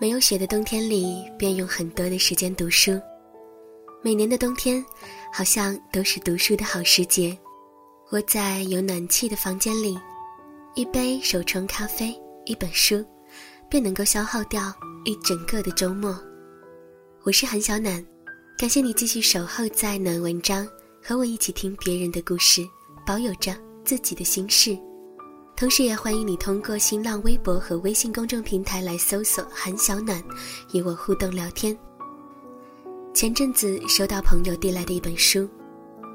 没有雪的冬天里，便用很多的时间读书。每年的冬天，好像都是读书的好时节。窝在有暖气的房间里，一杯手冲咖啡，一本书，便能够消耗掉一整个的周末。我是韩小暖，感谢你继续守候在暖文章，和我一起听别人的故事，保有着自己的心事。同时，也欢迎你通过新浪微博和微信公众平台来搜索“韩小暖”，与我互动聊天。前阵子收到朋友递来的一本书，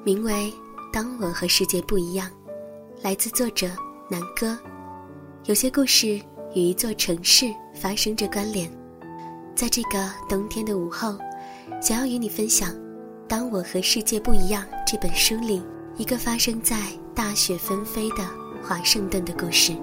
名为《当我和世界不一样》，来自作者南哥。有些故事与一座城市发生着关联。在这个冬天的午后，想要与你分享《当我和世界不一样》这本书里一个发生在大雪纷飞的。华盛顿的故事。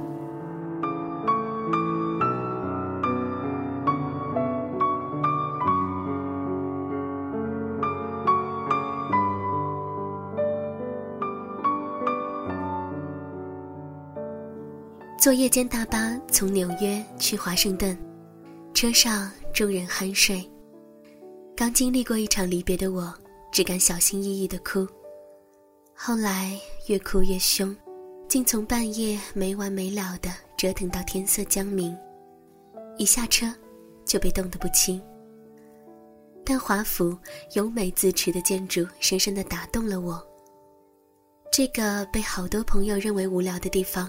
坐夜间大巴从纽约去华盛顿，车上众人酣睡。刚经历过一场离别的我，只敢小心翼翼的哭，后来越哭越凶。竟从半夜没完没了的折腾到天色将明，一下车就被冻得不轻。但华府优美自持的建筑深深的打动了我。这个被好多朋友认为无聊的地方，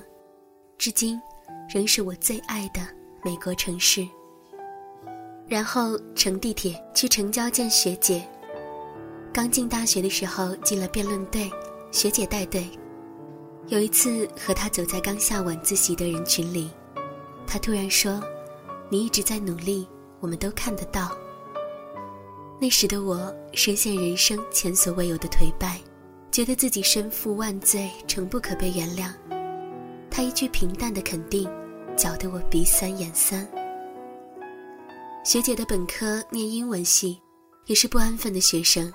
至今仍是我最爱的美国城市。然后乘地铁去城郊见学姐。刚进大学的时候进了辩论队，学姐带队。有一次和他走在刚下晚自习的人群里，他突然说：“你一直在努力，我们都看得到。”那时的我深陷人生前所未有的颓败，觉得自己身负万罪，诚不可被原谅。他一句平淡的肯定，搅得我鼻酸眼酸。学姐的本科念英文系，也是不安分的学生，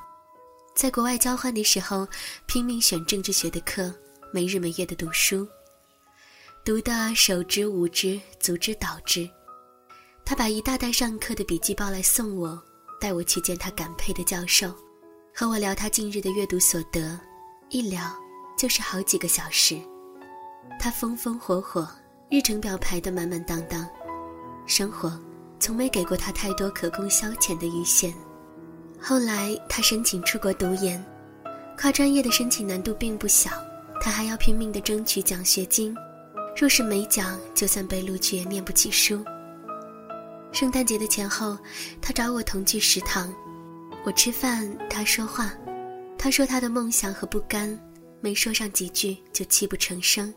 在国外交换的时候，拼命选政治学的课。没日没夜的读书，读得手之无之，足之蹈之。他把一大袋上课的笔记包来送我，带我去见他感佩的教授，和我聊他近日的阅读所得，一聊就是好几个小时。他风风火火，日程表排得满满当当，生活从没给过他太多可供消遣的余闲。后来他申请出国读研，跨专业的申请难度并不小。他还要拼命地争取奖学金，若是没奖，就算被录取也念不起书。圣诞节的前后，他找我同去食堂，我吃饭，他说话。他说他的梦想和不甘，没说上几句就泣不成声。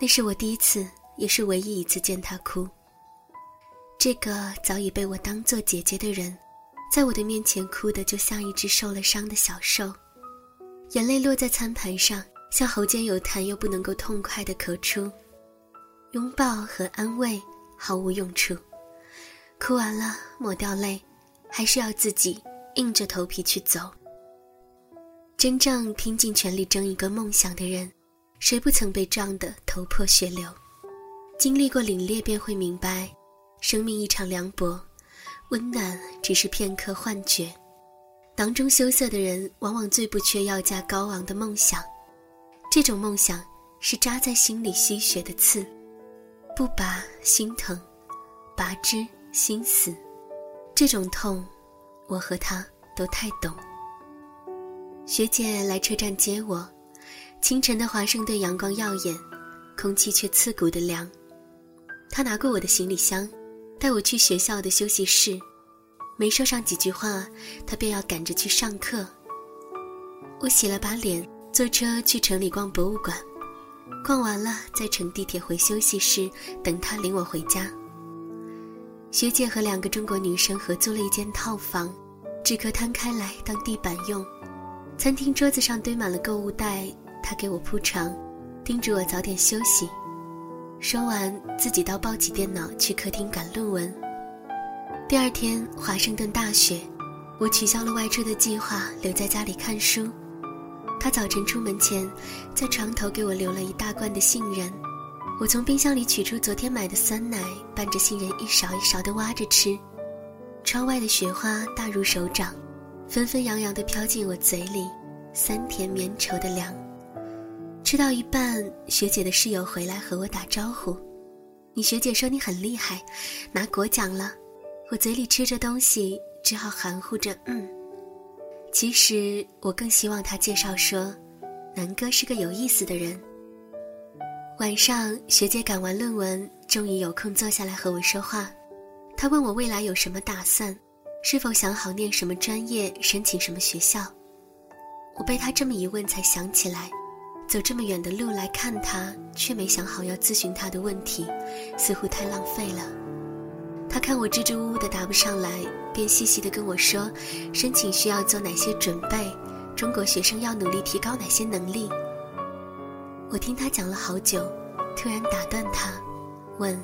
那是我第一次，也是唯一一次见他哭。这个早已被我当做姐姐的人，在我的面前哭得就像一只受了伤的小兽，眼泪落在餐盘上。像喉间有痰又不能够痛快的咳出，拥抱和安慰毫无用处，哭完了抹掉泪，还是要自己硬着头皮去走。真正拼尽全力争一个梦想的人，谁不曾被撞得头破血流？经历过凛冽便会明白，生命一场凉薄，温暖只是片刻幻觉。囊中羞涩的人，往往最不缺要价高昂的梦想。这种梦想是扎在心里吸血的刺，不拔心疼，拔之心死。这种痛，我和他都太懂。学姐来车站接我，清晨的华盛顿阳光耀眼，空气却刺骨的凉。她拿过我的行李箱，带我去学校的休息室，没说上几句话，她便要赶着去上课。我洗了把脸。坐车去城里逛博物馆，逛完了再乘地铁回休息室等他领我回家。学姐和两个中国女生合租了一间套房，纸壳摊开来当地板用。餐厅桌子上堆满了购物袋，她给我铺床，叮嘱我早点休息。说完，自己倒抱起电脑去客厅赶论文。第二天，华盛顿大雪，我取消了外出的计划，留在家里看书。他早晨出门前，在床头给我留了一大罐的杏仁，我从冰箱里取出昨天买的酸奶，拌着杏仁一勺一勺的挖着吃。窗外的雪花大如手掌，纷纷扬扬地飘进我嘴里，酸甜绵稠的凉。吃到一半，学姐的室友回来和我打招呼：“你学姐说你很厉害，拿国奖了。”我嘴里吃着东西，只好含糊着嗯。其实我更希望他介绍说，南哥是个有意思的人。晚上，学姐赶完论文，终于有空坐下来和我说话。她问我未来有什么打算，是否想好念什么专业，申请什么学校。我被她这么一问，才想起来，走这么远的路来看她，却没想好要咨询她的问题，似乎太浪费了。他看我支支吾吾的答不上来，便细细的跟我说，申请需要做哪些准备，中国学生要努力提高哪些能力。我听他讲了好久，突然打断他，问：“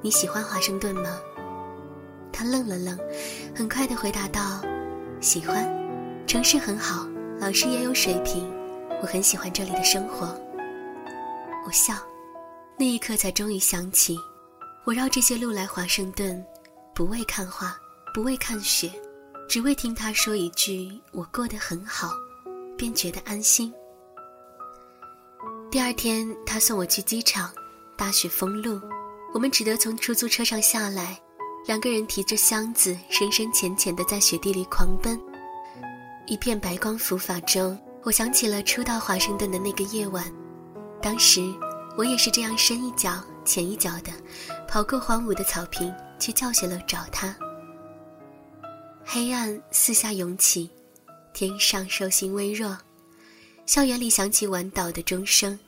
你喜欢华盛顿吗？”他愣了愣，很快的回答道：“喜欢，城市很好，老师也有水平，我很喜欢这里的生活。”我笑，那一刻才终于想起，我绕这些路来华盛顿，不为看画，不为看雪，只为听他说一句“我过得很好”，便觉得安心。第二天，他送我去机场，大雪封路，我们只得从出租车上下来，两个人提着箱子，深深浅浅的在雪地里狂奔。一片白光浮法中，我想起了初到华盛顿的那个夜晚，当时我也是这样深一脚浅一脚的，跑过荒芜的草坪去教学楼找他。黑暗四下涌起，天上兽星微弱，校园里响起晚祷的钟声。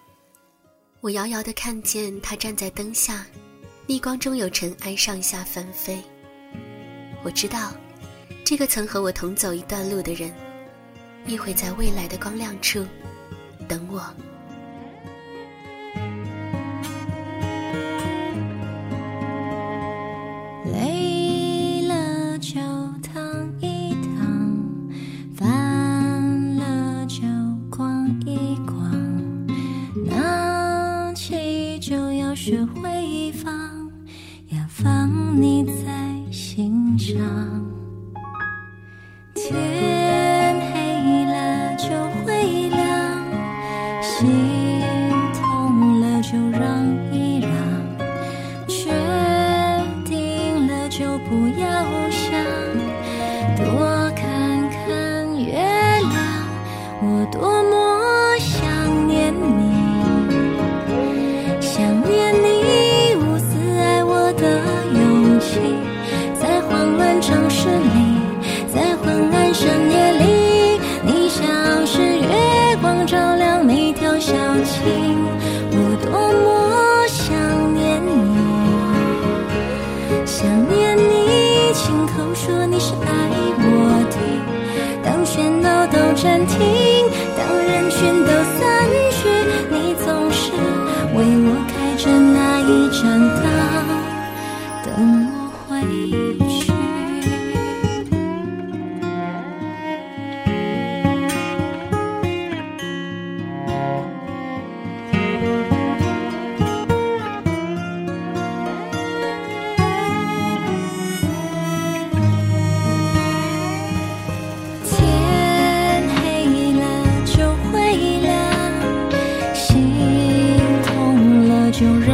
我遥遥地看见他站在灯下，逆光中有尘埃上下翻飞。我知道，这个曾和我同走一段路的人，亦会在未来的光亮处等我。Lay 城市里在昏暗深夜里你像是月光照亮每条小径。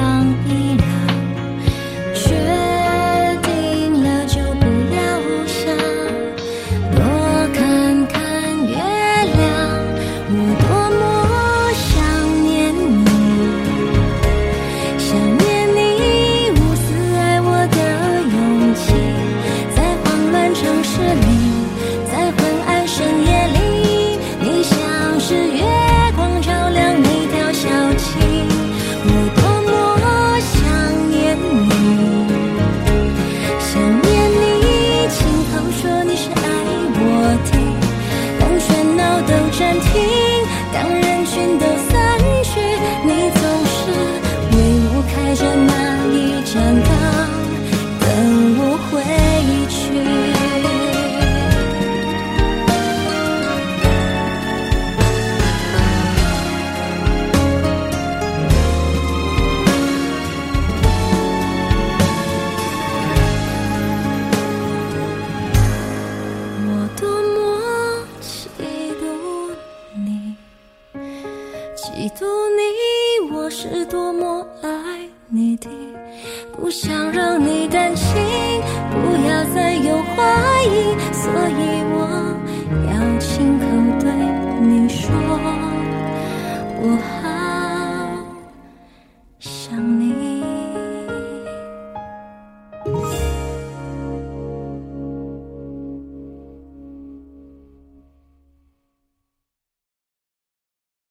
让。